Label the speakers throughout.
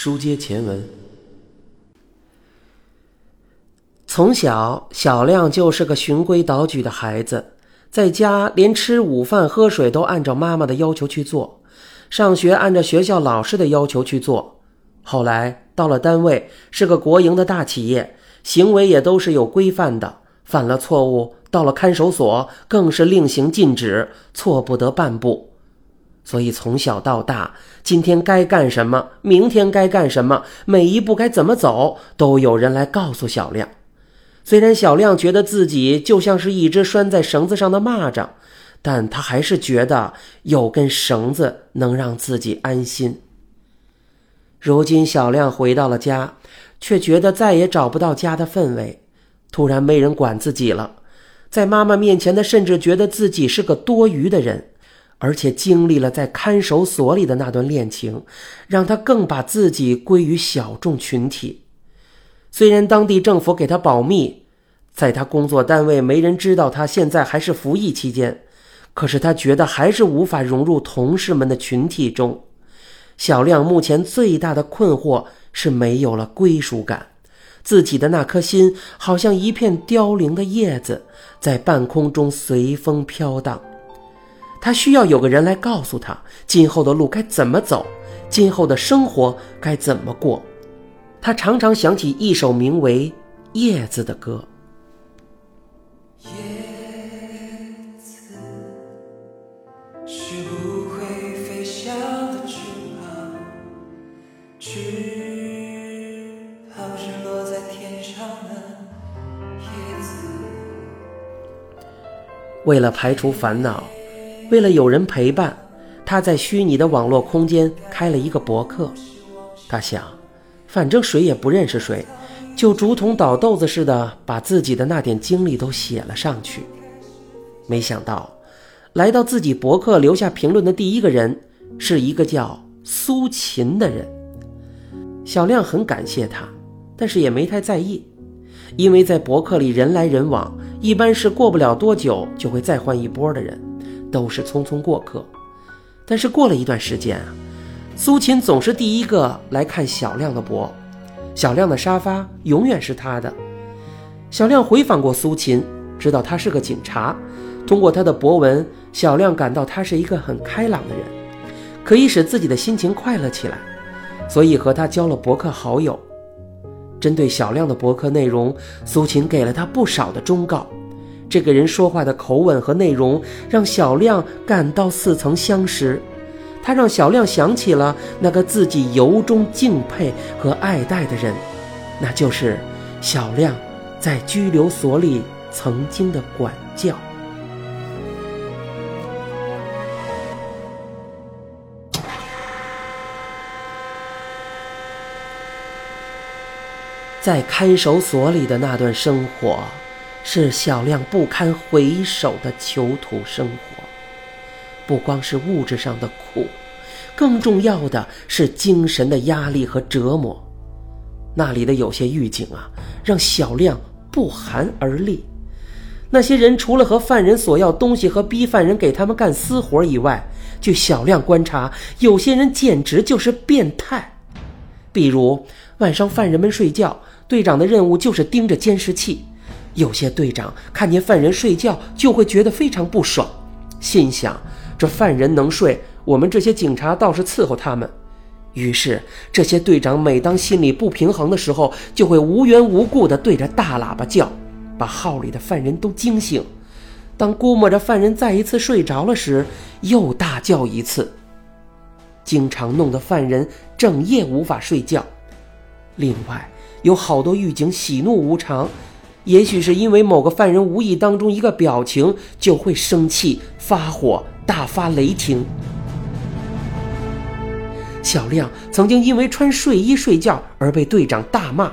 Speaker 1: 书接前文，
Speaker 2: 从小小亮就是个循规蹈矩的孩子，在家连吃午饭、喝水都按照妈妈的要求去做，上学按照学校老师的要求去做。后来到了单位，是个国营的大企业，行为也都是有规范的。犯了错误，到了看守所更是令行禁止，错不得半步。所以从小到大，今天该干什么，明天该干什么，每一步该怎么走，都有人来告诉小亮。虽然小亮觉得自己就像是一只拴在绳子上的蚂蚱，但他还是觉得有根绳子能让自己安心。如今小亮回到了家，却觉得再也找不到家的氛围。突然没人管自己了，在妈妈面前，他甚至觉得自己是个多余的人，而且经历了在看守所里的那段恋情，让他更把自己归于小众群体。虽然当地政府给他保密，在他工作单位没人知道他现在还是服役期间，可是他觉得还是无法融入同事们的群体中。小亮目前最大的困惑是没有了归属感。自己的那颗心，好像一片凋零的叶子，在半空中随风飘荡。他需要有个人来告诉他，今后的路该怎么走，今后的生活该怎么过。他常常想起一首名为《叶子》的歌。为了排除烦恼，为了有人陪伴，他在虚拟的网络空间开了一个博客。他想，反正谁也不认识谁，就竹筒倒豆子似的把自己的那点经历都写了上去。没想到，来到自己博客留下评论的第一个人，是一个叫苏秦的人。小亮很感谢他，但是也没太在意。因为在博客里人来人往，一般是过不了多久就会再换一波的人，都是匆匆过客。但是过了一段时间啊，苏秦总是第一个来看小亮的博，小亮的沙发永远是他的。小亮回访过苏秦，知道他是个警察。通过他的博文，小亮感到他是一个很开朗的人，可以使自己的心情快乐起来，所以和他交了博客好友。针对小亮的博客内容，苏秦给了他不少的忠告。这个人说话的口吻和内容让小亮感到似曾相识，他让小亮想起了那个自己由衷敬佩和爱戴的人，那就是小亮在拘留所里曾经的管教。在看守所里的那段生活，是小亮不堪回首的囚徒生活。不光是物质上的苦，更重要的是精神的压力和折磨。那里的有些狱警啊，让小亮不寒而栗。那些人除了和犯人索要东西和逼犯人给他们干私活以外，据小亮观察，有些人简直就是变态。比如晚上犯人们睡觉。队长的任务就是盯着监视器。有些队长看见犯人睡觉，就会觉得非常不爽，心想：这犯人能睡，我们这些警察倒是伺候他们。于是，这些队长每当心里不平衡的时候，就会无缘无故地对着大喇叭叫，把号里的犯人都惊醒。当估摸着犯人再一次睡着了时，又大叫一次，经常弄得犯人整夜无法睡觉。另外，有好多狱警喜怒无常，也许是因为某个犯人无意当中一个表情就会生气发火大发雷霆。小亮曾经因为穿睡衣睡觉而被队长大骂，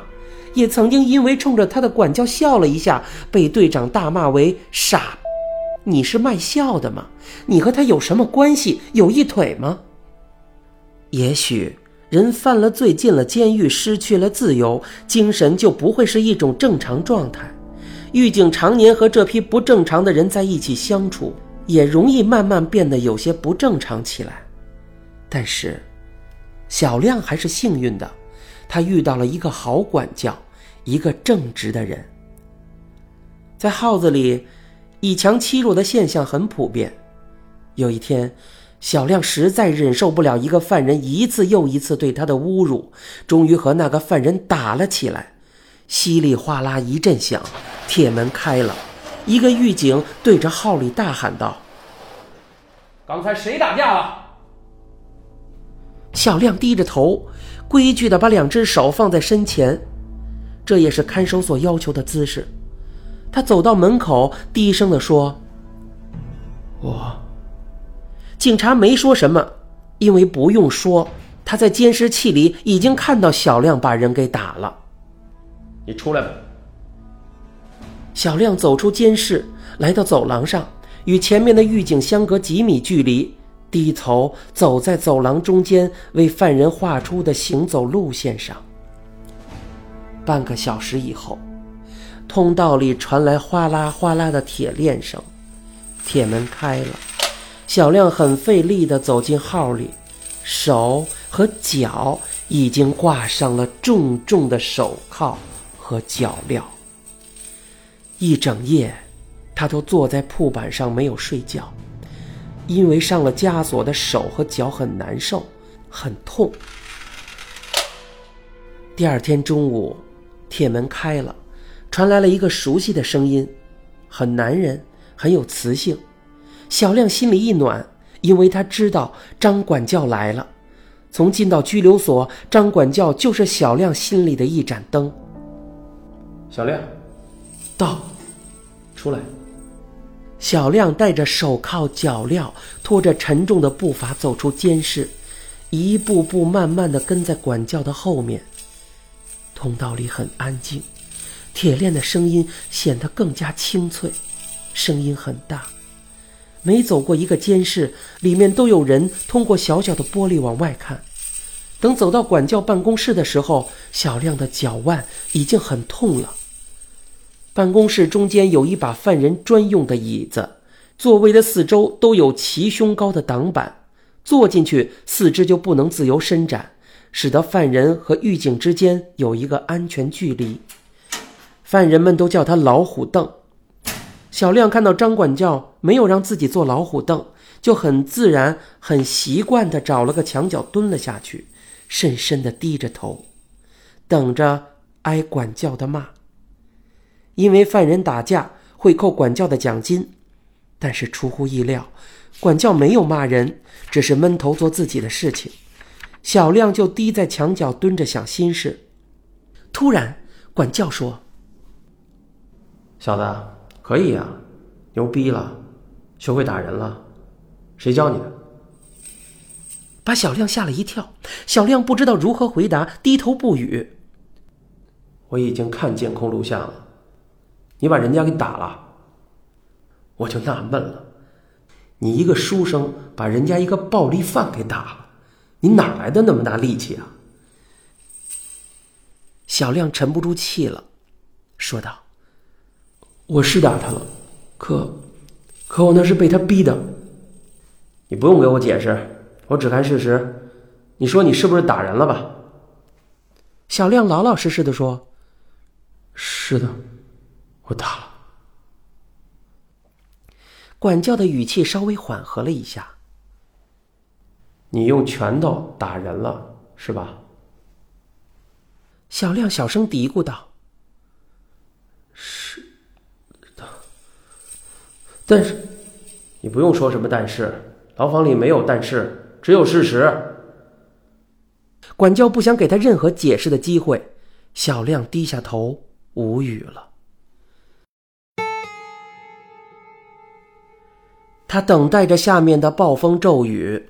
Speaker 2: 也曾经因为冲着他的管教笑了一下被队长大骂为傻。你是卖笑的吗？你和他有什么关系？有一腿吗？也许。人犯了罪，进了监狱，失去了自由，精神就不会是一种正常状态。狱警常年和这批不正常的人在一起相处，也容易慢慢变得有些不正常起来。但是，小亮还是幸运的，他遇到了一个好管教，一个正直的人。在号子里，以强欺弱的现象很普遍。有一天，小亮实在忍受不了一个犯人一次又一次对他的侮辱，终于和那个犯人打了起来。稀里哗啦一阵响，铁门开了，一个狱警对着号里大喊道：“
Speaker 1: 刚才谁打架了？”
Speaker 2: 小亮低着头，规矩的把两只手放在身前，这也是看守所要求的姿势。他走到门口，低声的说：“我。”警察没说什么，因为不用说，他在监视器里已经看到小亮把人给打了。
Speaker 1: 你出来吧。
Speaker 2: 小亮走出监室，来到走廊上，与前面的狱警相隔几米距离，低头走在走廊中间为犯人画出的行走路线上。半个小时以后，通道里传来哗啦哗啦的铁链声，铁门开了，小亮很费力地走进号里，手和脚已经挂上了重重的手铐。和脚镣。一整夜，他都坐在铺板上没有睡觉，因为上了枷锁的手和脚很难受，很痛。第二天中午，铁门开了，传来了一个熟悉的声音，很男人，很有磁性。小亮心里一暖，因为他知道张管教来了。从进到拘留所，张管教就是小亮心里的一盏灯。
Speaker 1: 小亮，
Speaker 2: 到，
Speaker 1: 出来。
Speaker 2: 小亮带着手铐脚镣，拖着沉重的步伐走出监室，一步步慢慢的跟在管教的后面。通道里很安静，铁链的声音显得更加清脆，声音很大。每走过一个监室，里面都有人通过小小的玻璃往外看。等走到管教办公室的时候，小亮的脚腕已经很痛了。办公室中间有一把犯人专用的椅子，座位的四周都有齐胸高的挡板，坐进去四肢就不能自由伸展，使得犯人和狱警之间有一个安全距离。犯人们都叫他“老虎凳”。小亮看到张管教没有让自己坐老虎凳，就很自然、很习惯地找了个墙角蹲了下去，深深地低着头，等着挨管教的骂。因为犯人打架会扣管教的奖金，但是出乎意料，管教没有骂人，只是闷头做自己的事情。小亮就低在墙角蹲着想心事。突然，管教说：“
Speaker 1: 小子，可以呀，牛逼了，学会打人了，谁教你的？”
Speaker 2: 把小亮吓了一跳。小亮不知道如何回答，低头不语。
Speaker 1: 我已经看监控录像了。你把人家给打了，我就纳闷了。你一个书生把人家一个暴力犯给打了，你哪来的那么大力气啊？
Speaker 2: 小亮沉不住气了，说道：“
Speaker 1: 我是打他了，可，可我那是被他逼的。你不用给我解释，我只看事实。你说你是不是打人了吧？”
Speaker 2: 小亮老老实实的说：“
Speaker 1: 是的。”我打了。
Speaker 2: 管教的语气稍微缓和了一下。
Speaker 1: 你用拳头打人了，是吧？
Speaker 2: 小亮小声嘀咕道：“
Speaker 1: 是的，但是你不用说什么但是，牢房里没有但是，只有事实。”
Speaker 2: 管教不想给他任何解释的机会，小亮低下头，无语了。他等待着下面的暴风骤雨，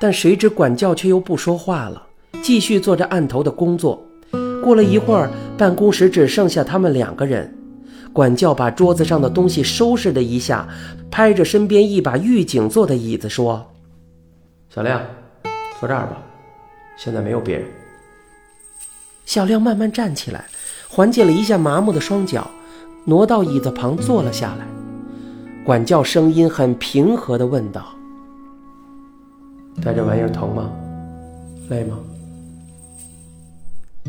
Speaker 2: 但谁知管教却又不说话了，继续做着案头的工作。过了一会儿，办公室只剩下他们两个人。管教把桌子上的东西收拾了一下，拍着身边一把狱警坐的椅子说：“
Speaker 1: 小亮，坐这儿吧，现在没有别人。”
Speaker 2: 小亮慢慢站起来，缓解了一下麻木的双脚，挪到椅子旁坐了下来。管教声音很平和地问道：“
Speaker 1: 带这玩意儿疼吗？”
Speaker 2: 累吗？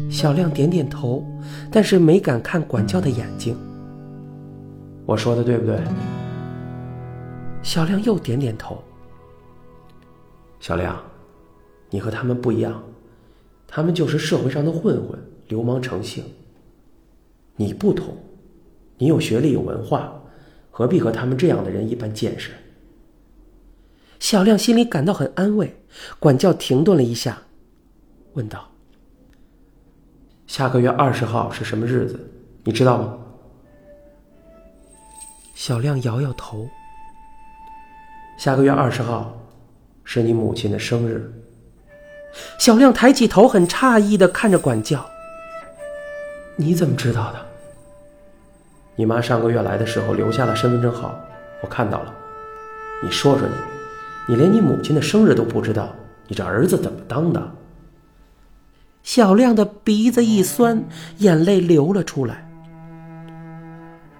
Speaker 3: 小亮点点头，但是没敢看管教的眼睛。
Speaker 2: 我说的对不对？
Speaker 3: 小亮又点点头。
Speaker 2: 小亮，你和他们不一样，他们就是社会上的混混、流氓成性。你不同，你有学历、有文化，何必和他们这样的人一般见识？
Speaker 3: 小亮心里感到很安慰。管教停顿了一下，问道：“
Speaker 2: 下个月二十号是什么日子？你知道吗？”
Speaker 3: 小亮摇摇头。
Speaker 2: 下个月二十号，是你母亲的生日。
Speaker 3: 小亮抬起头，很诧异的看着管教：“
Speaker 2: 你怎么知道的？你妈上个月来的时候留下了身份证号，我看到了。你说说你。”你连你母亲的生日都不知道，你这儿子怎么当的？
Speaker 3: 小亮的鼻子一酸，眼泪流了出来。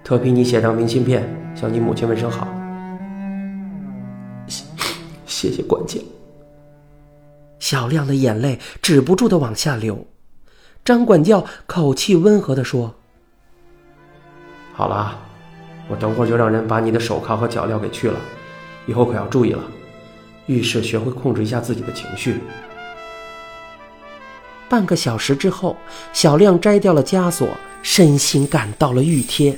Speaker 2: 特批你写张明信片，向你母亲问声好。谢谢谢管家。
Speaker 3: 小亮的眼泪止不住的往下流。张管教口气温和的说：“
Speaker 2: 好了，我等会儿就让人把你的手铐和脚镣给去了，以后可要注意了。”遇事学会控制一下自己的情绪。
Speaker 3: 半个小时之后，小亮摘掉了枷锁，身心感到了玉贴。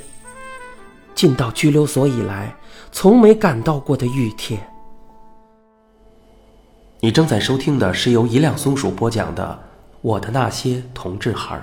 Speaker 3: 进到拘留所以来，从没感到过的玉贴。
Speaker 2: 你正在收听的是由一辆松鼠播讲的《我的那些同志孩儿》。